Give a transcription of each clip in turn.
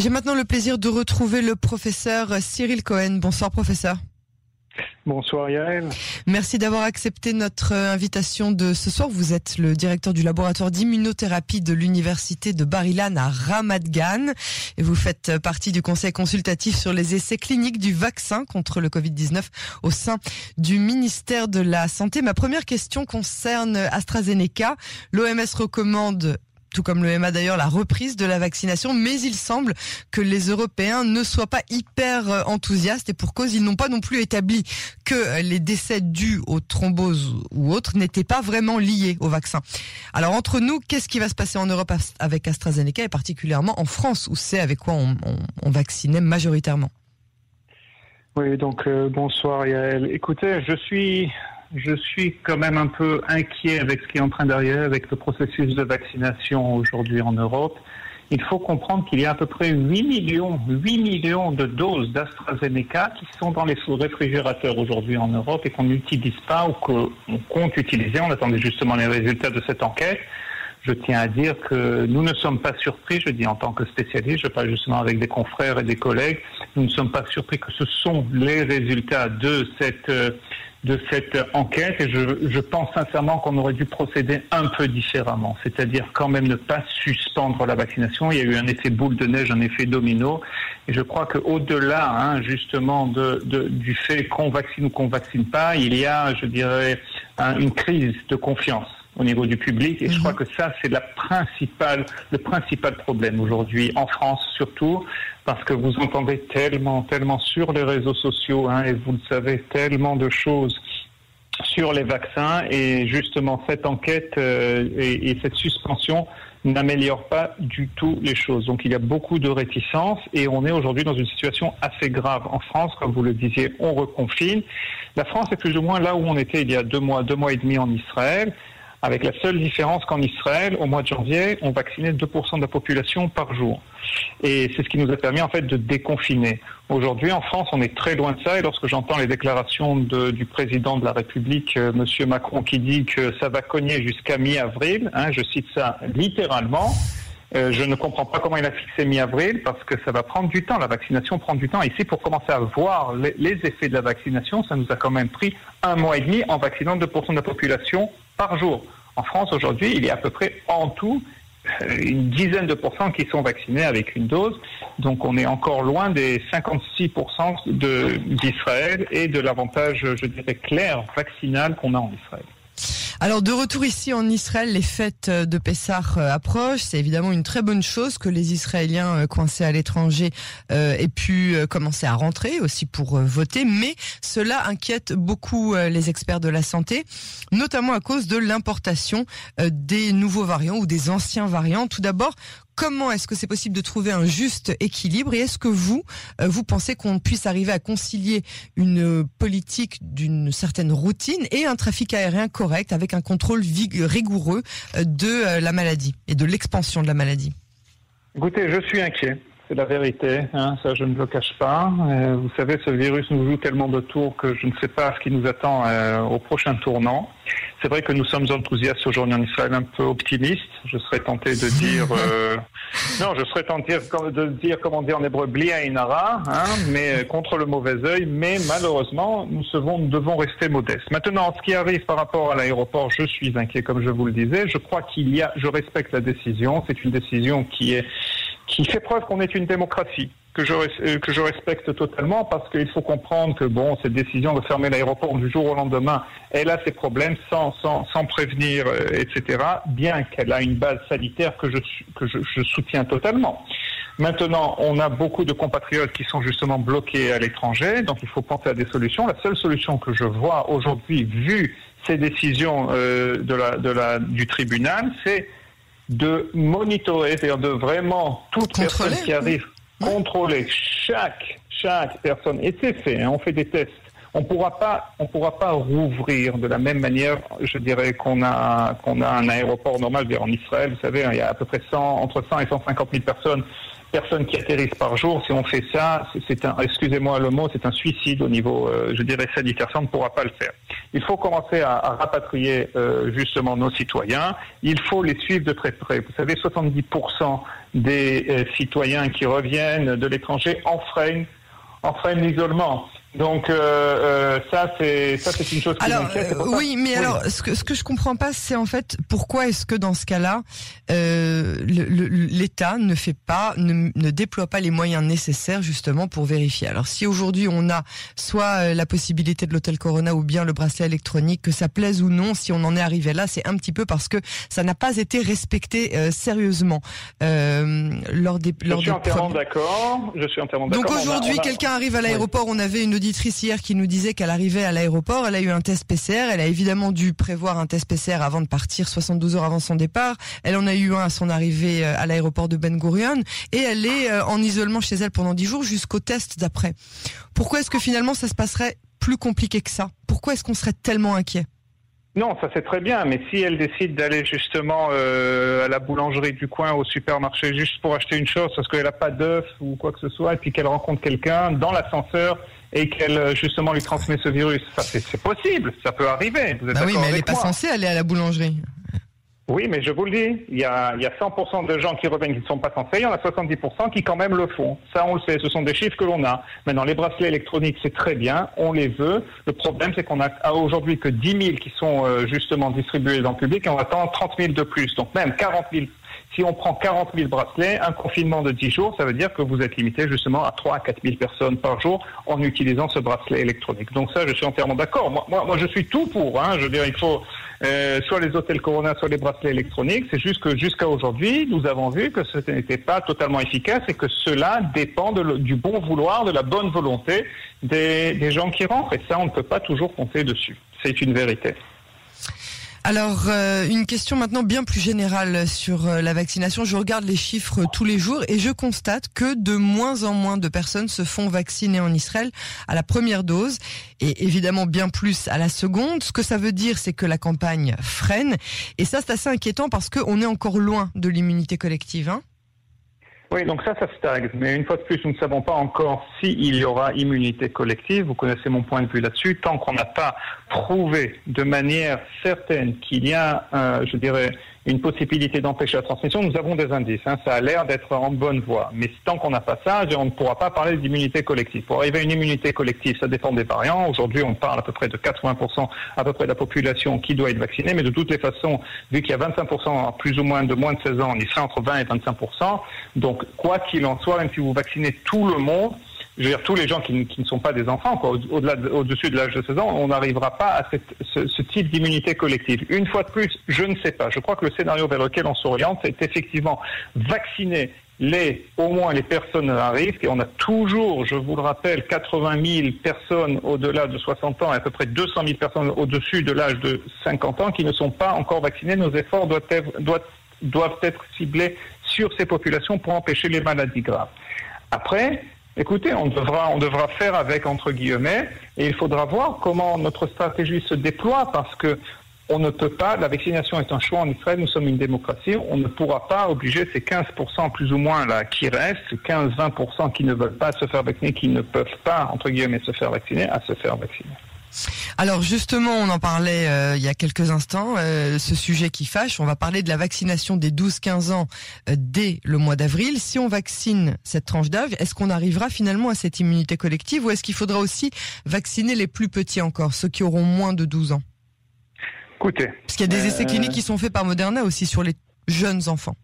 J'ai maintenant le plaisir de retrouver le professeur Cyril Cohen. Bonsoir professeur. Bonsoir Yael. Merci d'avoir accepté notre invitation de ce soir. Vous êtes le directeur du laboratoire d'immunothérapie de l'université de Barilan à Ramat Gan et vous faites partie du conseil consultatif sur les essais cliniques du vaccin contre le Covid-19 au sein du ministère de la Santé. Ma première question concerne AstraZeneca. L'OMS recommande tout comme le MA d'ailleurs, la reprise de la vaccination, mais il semble que les Européens ne soient pas hyper euh, enthousiastes et pour cause, ils n'ont pas non plus établi que les décès dus aux thromboses ou autres n'étaient pas vraiment liés au vaccin. Alors entre nous, qu'est-ce qui va se passer en Europe avec AstraZeneca et particulièrement en France où c'est avec quoi on, vaccinait majoritairement? Oui, donc euh, bonsoir Yael. Écoutez, je suis je suis quand même un peu inquiet avec ce qui est en train d'arriver avec le processus de vaccination aujourd'hui en Europe. Il faut comprendre qu'il y a à peu près 8 millions, 8 millions de doses d'AstraZeneca qui sont dans les réfrigérateurs aujourd'hui en Europe et qu'on n'utilise pas ou qu'on compte utiliser. On attendait justement les résultats de cette enquête. Je tiens à dire que nous ne sommes pas surpris, je dis en tant que spécialiste, je parle justement avec des confrères et des collègues, nous ne sommes pas surpris que ce sont les résultats de cette euh, de cette enquête et je, je pense sincèrement qu'on aurait dû procéder un peu différemment, c'est-à-dire quand même ne pas suspendre la vaccination. Il y a eu un effet boule de neige, un effet domino, et je crois qu'au-delà hein, justement de, du fait qu'on vaccine ou qu'on vaccine pas, il y a, je dirais, une crise de confiance au niveau du public. Et je crois mhm. que ça, c'est la principale, le principal problème aujourd'hui, en France surtout, parce que vous entendez tellement, tellement sur les réseaux sociaux, hein, et vous le savez, tellement de choses sur les vaccins. Et justement, cette enquête euh, et, et cette suspension n'améliore pas du tout les choses. Donc il y a beaucoup de réticences et on est aujourd'hui dans une situation assez grave en France. Comme vous le disiez, on reconfine. La France est plus ou moins là où on était il y a deux mois, deux mois et demi en Israël avec la seule différence qu'en Israël, au mois de janvier, on vaccinait 2% de la population par jour. Et c'est ce qui nous a permis en fait de déconfiner. Aujourd'hui, en France, on est très loin de ça. Et lorsque j'entends les déclarations du président de la République, Monsieur Macron, qui dit que ça va cogner jusqu'à mi-avril, hein, je cite ça littéralement. Euh, je ne comprends pas comment il a fixé mi-avril parce que ça va prendre du temps. La vaccination prend du temps. Ici, pour commencer à voir les, les effets de la vaccination, ça nous a quand même pris un mois et demi en vaccinant 2% de la population par jour. En France, aujourd'hui, il y a à peu près en tout euh, une dizaine de pourcents qui sont vaccinés avec une dose. Donc on est encore loin des 56% d'Israël et de l'avantage, je dirais, clair, vaccinal qu'on a en Israël. Alors de retour ici en Israël, les fêtes de Pessah euh, approchent. C'est évidemment une très bonne chose que les Israéliens euh, coincés à l'étranger euh, aient pu commencer à rentrer aussi pour voter. Mais cela inquiète beaucoup les experts de la santé, notamment à cause de l'importation des nouveaux variants ou des anciens variants. Tout d'abord, Comment est-ce que c'est possible de trouver un juste équilibre et est-ce que vous, euh, vous pensez qu'on puisse arriver à concilier une politique d'une certaine routine et un trafic aérien correct avec un contrôle rigoureux euh, de euh, la maladie et de l'expansion de la maladie? Écoutez, je suis inquiet. C'est la vérité, hein, ça je ne le cache pas. vous savez, ce virus nous joue tellement de tours que je ne sais pas ce qui nous attend au prochain tournant. C'est vrai que nous sommes enthousiastes aujourd'hui en Israël, un peu optimistes. Je serais tenté de dire, euh, non, je serais tenté de dire, comme on dit en hébreu, blia inara, hein, mais euh, contre le mauvais œil. Mais malheureusement, nous, devons, nous devons rester modestes. Maintenant, ce qui arrive par rapport à l'aéroport, je suis inquiet, comme je vous le disais. Je crois qu'il y a, je respecte la décision. C'est une décision qui est qui fait preuve qu'on est une démocratie que je, euh, que je respecte totalement parce qu'il faut comprendre que bon, cette décision de fermer l'aéroport du jour au lendemain, elle a ses problèmes sans, sans, sans prévenir, euh, etc., bien qu'elle a une base sanitaire que, je, que je, je, soutiens totalement. Maintenant, on a beaucoup de compatriotes qui sont justement bloqués à l'étranger, donc il faut penser à des solutions. La seule solution que je vois aujourd'hui, vu ces décisions euh, de la, de la, du tribunal, c'est de monitorer, c'est-à-dire de vraiment toute personne qui arrive contrôler chaque, chaque personne. Et c'est fait, hein, on fait des tests. On pourra pas, on pourra pas rouvrir de la même manière, je dirais, qu'on a, qu'on a un aéroport normal. En Israël, vous savez, hein, il y a à peu près 100, entre 100 et 150 000 personnes personnes qui atterrissent par jour. Si on fait ça, c'est un, excusez-moi le mot, c'est un suicide au niveau, euh, je dirais, sanitaire. Ça, on ne pourra pas le faire. Il faut commencer à, rapatrier euh, justement nos citoyens. Il faut les suivre de très près. Vous savez, 70% des euh, citoyens qui reviennent de l'étranger enfreignent, enfreignent l'isolement. Donc euh, euh, ça c'est ça c'est une chose qui alors euh, oui mais alors ce que ce que je comprends pas c'est en fait pourquoi est-ce que dans ce cas-là euh, l'État ne fait pas ne, ne, déploie pas les moyens nécessaires justement pour vérifier? Alors si aujourd'hui on a soit la possibilité de l'hôtel Corona ou bien le bracelet électronique que ça plaise ou non si on en est arrivé là c'est un petit peu parce que ça n'a pas été respecté sérieusement. Lors des lors je suis entièrement d'accord je suis entièrement d'accord. Donc aujourd'hui quelqu'un arrive à l'aéroport on avait une auditrice hier qui nous disait qu'elle arrivait à l'aéroport, elle a eu un test PCR, elle a évidemment dû prévoir un test PCR avant de partir 72 heures avant son départ. Elle en a eu un à son arrivée euh, à l'aéroport de Ben Gurion et elle est euh, en isolement chez elle pendant 10 jours jusqu'au test d'après. Pourquoi est-ce que finalement ça se passerait plus compliqué que ça? Pourquoi est-ce qu'on serait tellement inquiet? Non, ça c'est très bien, mais si elle décide d'aller justement euh, à la boulangerie du coin, au supermarché, juste pour acheter une chose, parce qu'elle n'a pas d'œuf ou quoi que ce soit, et puis qu'elle rencontre quelqu'un dans l'ascenseur et qu'elle euh, justement lui transmet ce virus. Ça, c'est possible, ça peut arriver. Vous êtes bah oui, mais elle n'est pas censée aller à la boulangerie. Oui, mais je vous le dis, il y a, il y a 100% de gens qui reviennent qui ne sont pas censés, il y en a 70% qui quand même le font. Ça, on le sait, ce sont des chiffres que l'on a. Maintenant, les bracelets électroniques, c'est très bien, on les veut. Le problème, c'est qu'on a aujourd'hui que 10 000 qui sont euh, justement distribués dans le public et on attend 30 000 de plus. Donc même 40 000 si on prend 40 000 bracelets, un confinement de 10 jours, ça veut dire que vous êtes limité justement à 3 à 4 000 personnes par jour en utilisant ce bracelet électronique. Donc ça, je suis entièrement d'accord. Moi, je suis tout pour. Hein. Je veux dire, il faut euh, soit les hôtels Corona, soit les bracelets électroniques. C'est juste que jusqu'à aujourd'hui, nous avons vu que ce n'était pas totalement efficace et que cela dépend du bon vouloir, de la bonne volonté des gens qui rentrent. Et ça, on ne peut pas toujours compter dessus. C'est une vérité. Alors, euh, une question maintenant bien plus générale sur euh, la vaccination. Je regarde les chiffres tous les jours et je constate que de moins en moins de personnes se font vacciner en Israël à la première dose et évidemment bien plus à la seconde. Ce que ça veut dire, c'est que la campagne freine et ça, c'est assez inquiétant parce qu'on est encore loin de l'immunité collective. Hein oui, donc ça, ça stagne. Mais une fois de plus, nous ne savons pas encore s'il y aura immunité collective. Vous connaissez mon point de vue là-dessus. Tant qu'on n'a pas prouvé de manière certaine qu'il y a, euh, je dirais, une possibilité d'empêcher la transmission, nous avons des indices. Hein. Ça a l'air d'être en bonne voie. Mais tant qu'on n'a pas ça, on ne pourra pas parler d'immunité collective. Pour arriver à une immunité collective, ça dépend des variants. Aujourd'hui, on parle à peu près de 80% à peu près de la population qui doit être vaccinée. Mais de toutes les façons, vu qu'il y a 25% plus ou moins de moins de 16 ans, on y sera entre 20 et 25%. Donc, quoi qu'il en soit, même si vous vaccinez tout le monde, je veux dire, tous les gens qui, ne sont pas des enfants, au-delà, au-dessus de l'âge de 16 ans, on n'arrivera pas à ce, type d'immunité collective. Une fois de plus, je ne sais pas. Je crois que le scénario vers lequel on s'oriente, c'est effectivement vacciner les, au moins les personnes à risque, et on a toujours, je vous le rappelle, 80 000 personnes au-delà de 60 ans et à peu près 200 000 personnes au-dessus de l'âge de 50 ans qui ne sont pas encore vaccinées. Nos efforts doivent doivent, doivent être ciblés sur ces populations pour empêcher les maladies graves. Après, Écoutez, on devra, on devra faire avec entre guillemets, et il faudra voir comment notre stratégie se déploie, parce que on ne peut pas, la vaccination est un choix en Israël, nous sommes une démocratie, on ne pourra pas obliger ces 15% plus ou moins là qui restent, ces 15-20% qui ne veulent pas se faire vacciner, qui ne peuvent pas, entre guillemets, se faire vacciner, à se faire vacciner. Alors justement, on en parlait euh, il y a quelques instants, euh, ce sujet qui fâche, on va parler de la vaccination des 12-15 ans euh, dès le mois d'avril. Si on vaccine cette tranche d'âge, est-ce qu'on arrivera finalement à cette immunité collective ou est-ce qu'il faudra aussi vacciner les plus petits encore, ceux qui auront moins de 12 ans? Écoutez. Parce qu'il y a des essais cliniques qui sont faits par Moderna aussi sur les jeunes enfants.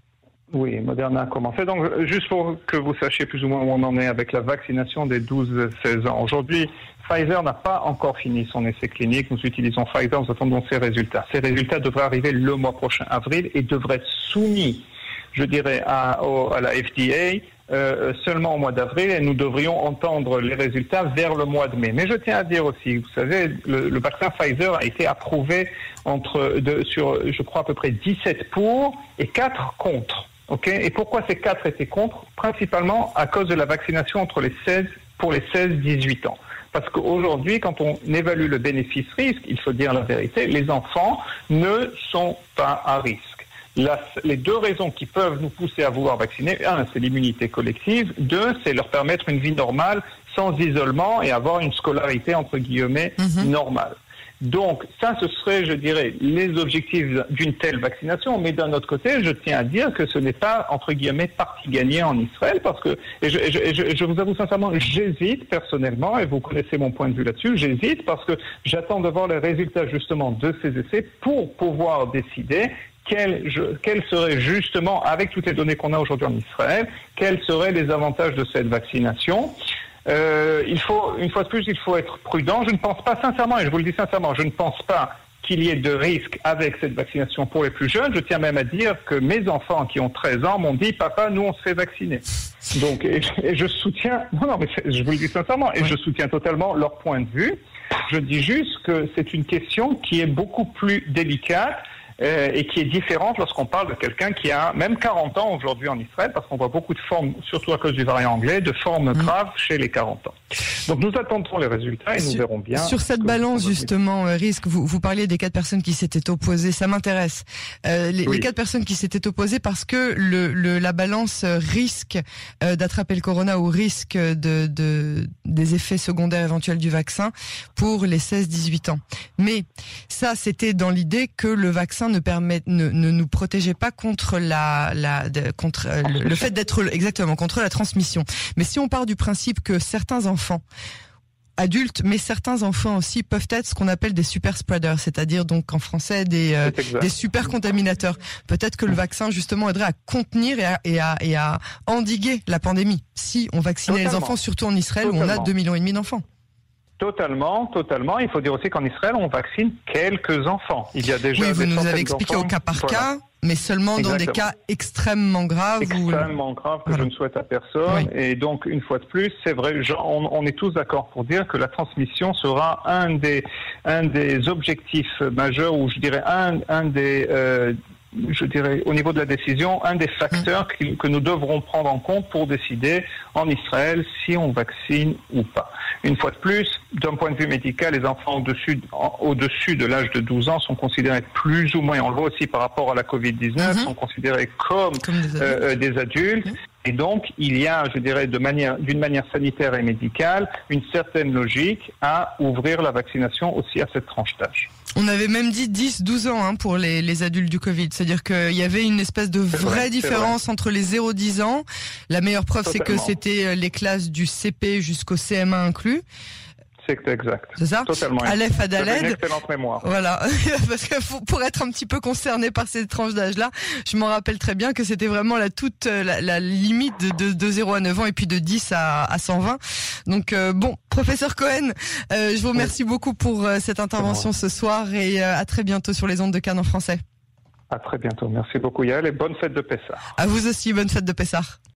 Oui, Moderna a commencé. Donc, juste pour que vous sachiez plus ou moins où on en est avec la vaccination des 12-16 ans. Aujourd'hui, Pfizer n'a pas encore fini son essai clinique. Nous utilisons Pfizer, nous attendons ses résultats. Ces résultats devraient arriver le mois prochain, avril, et devraient être soumis, je dirais, à, la FDA euh, seulement au mois d'avril et nous devrions entendre les résultats vers le mois de mai. Mais je tiens à dire aussi, vous savez, le, vaccin Pfizer a été approuvé entre sur, je crois, à peu près 17 pour et 4 contre. Okay et pourquoi ces 4 étaient contre? Principalement à cause de la vaccination entre les 16 pour les 16-18 ans. Parce qu'aujourd'hui, quand on évalue le bénéfice-risque, il faut dire la vérité, les enfants ne sont pas à risque. les deux raisons qui peuvent nous pousser à vouloir vacciner, un, c'est l'immunité collective, deux, c'est leur permettre une vie normale sans isolement et avoir une scolarité entre guillemets mhm. normale. Donc ça, ce serait, je dirais, les objectifs d'une telle vaccination. Mais d'un autre côté, je tiens à dire que ce n'est pas, entre guillemets, partie gagnée en Israël, parce que, et je, je, je vous avoue sincèrement, j'hésite personnellement, et vous connaissez mon point de vue là-dessus, j'hésite parce que j'attends de voir les résultats justement de ces essais pour pouvoir décider quels quel seraient justement, avec toutes les données qu'on a aujourd'hui en Israël, quels seraient les avantages de cette vaccination. Euh, il faut, une fois de plus, il faut être prudent. Je ne pense pas sincèrement, et je vous le dis sincèrement, je ne pense pas qu'il y ait de risque avec cette vaccination pour les plus jeunes. Je tiens même à dire que mes enfants qui ont 13 ans m'ont dit, papa, nous, on se fait vacciner. Donc, et, je soutiens, non, non, mais je vous le dis sincèrement, et je soutiens totalement leur point de vue. Je dis juste que c'est une question qui est beaucoup plus délicate euh, et qui est différente lorsqu'on parle de quelqu'un qui a même 40 ans aujourd'hui en Israël, parce qu'on voit beaucoup de formes, surtout à cause du variant anglais, de formes mm. graves chez les 40 ans. Donc nous attendrons les résultats et nous verrons bien. Sur cette balance justement euh, risque, vous, vous parliez des quatre personnes qui s'étaient opposées, ça m'intéresse. Euh, les, les, quatre personnes qui s'étaient opposées parce que le, le la balance risque euh, d'attraper le corona ou risque de, de des effets secondaires éventuels du vaccin pour les 16-18 ans. Mais ça, c'était dans l'idée que le vaccin ne permet, ne, ne nous protégeait pas contre la, la contre euh, le, fait d'être exactement contre la transmission. Mais si on part du principe que certains enfants adultes, mais certains enfants aussi peuvent être ce qu'on appelle des super spreaders, c'est-à-dire donc en français des, euh, des super contaminateurs. Peut-être que le vaccin justement aiderait à contenir et à, et à, et à endiguer la pandémie si on vaccinait les enfants, surtout en Israël où on a 2 millions et demi d'enfants. Totalement, totalement. Il faut dire aussi qu'en Israël, on vaccine quelques enfants. Il y a déjà. Oui, vous nous avez expliqué au cas par cas, mais seulement dans des cas extrêmement graves. Extrêmement graves que je ne souhaite à personne. Et donc, une fois de plus, c'est vrai, on, on, est tous d'accord pour dire que la transmission sera un des, un des objectifs majeurs, ou je dirais un, un des euh, je dirais, au niveau de la décision, un des facteurs mm. que nous devrons prendre en compte pour décider en Israël si on vaccine ou pas. Une fois de plus, d'un point de vue médical, les enfants au-dessus au -dessus de l'âge de 12 ans sont considérés plus ou moins, on le voit aussi par rapport à la Covid-19, mm-hmm. sont considérés comme, des adultes. Euh, mm. Et donc, il y a, je dirais, de manière, d'une manière sanitaire et médicale, une certaine logique à ouvrir la vaccination aussi à cette tranche d'âge. On avait même dit 10, 12 ans hein, pour les, les, adultes du Covid. C'est-à-dire qu'il y avait une espèce de vraie différence entre les 0-10 ans. La meilleure preuve, c'est que c'était euh, les classes du CP jusqu'au CM1 inclus. C'est exact. C'est ça Totalement. Aleph Adaled. Une excellente mémoire. Voilà. Parce que pour être un petit peu concerné par ces tranches d'âge-là, je m'en rappelle très bien que c'était vraiment la toute, la, la limite de, de, de, 0 à 9 ans et puis de 10 à, à 120. Donc, euh, bon, professeur Cohen, euh, je vous remercie beaucoup pour euh, cette intervention ce soir et à très bientôt sur les ondes de Cannes en français. À très bientôt. Merci beaucoup Yael et bonne fête de Pessah. À vous aussi, bonne fête de Pessah.